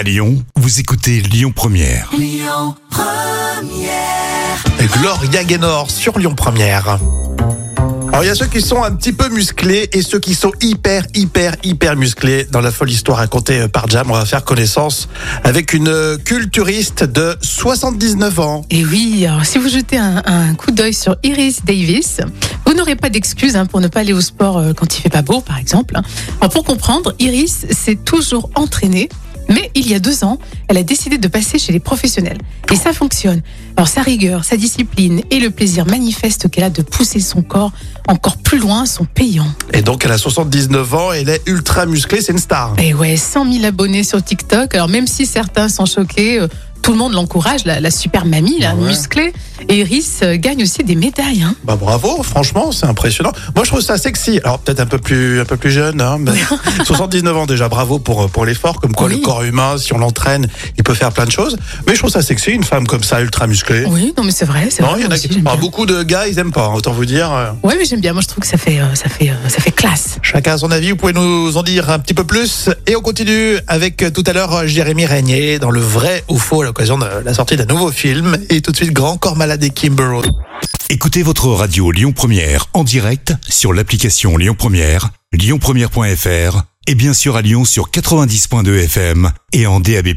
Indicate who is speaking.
Speaker 1: À Lyon, vous écoutez Lyon Première.
Speaker 2: Gloria Gaynor sur Lyon Première. Alors il y a ceux qui sont un petit peu musclés et ceux qui sont hyper hyper hyper musclés. Dans la folle histoire racontée par Jam, on va faire connaissance avec une culturiste de 79 ans.
Speaker 3: Et oui, alors si vous jetez un, un coup d'œil sur Iris Davis, vous n'aurez pas d'excuse hein, pour ne pas aller au sport euh, quand il fait pas beau, par exemple. hein. Alors pour comprendre, Iris s'est toujours entraînée. Mais il y a deux ans, elle a décidé de passer chez les professionnels. Et ça fonctionne. Alors sa rigueur, sa discipline et le plaisir manifeste qu'elle a de pousser son corps encore plus loin sont payants.
Speaker 2: Et donc elle a 79 ans, elle est ultra musclée, c'est une star.
Speaker 3: Et ouais, 100 000 abonnés sur TikTok. Alors même si certains sont choqués, euh, tout le monde l'encourage, la, la super mamie, la
Speaker 2: Ouais.
Speaker 3: musclée. Et Iris euh, gagne aussi des médailles. Hein.
Speaker 2: Bah bravo, franchement, c'est impressionnant. Moi je trouve ça sexy. Alors peut-être un peu plus un peu plus jeune, hein, mais 79 ans déjà, bravo pour pour l'effort. Comme quoi
Speaker 3: Oui.
Speaker 2: le corps humain, si on l'entraîne, il peut faire plein de choses. Mais je trouve ça sexy, une femme comme ça, ultra musclée.
Speaker 3: Oui, non mais c'est vrai, c'est
Speaker 2: Non,
Speaker 3: vrai.
Speaker 2: il y en a
Speaker 3: aussi,
Speaker 2: qui. beaucoup de gars, ils aiment pas. hein, autant vous dire. euh,
Speaker 3: Ouais, mais j'aime bien. Moi, je trouve que ça fait, euh, ça fait, euh, ça fait classe.
Speaker 2: Chacun a son avis, vous pouvez nous en dire un petit peu plus. Et on continue avec euh, tout à l'heure euh, Jérémy Régnier dans le vrai ou faux l'occasion de la sortie d'un nouveau film. Et tout de suite, Grand Corps Malade et Kimber.
Speaker 1: Écoutez votre radio Lyon Première en direct sur l'application Lyon Première, lyonpremière.fr et bien sûr à Lyon sur 90.2 FM et en DAB+.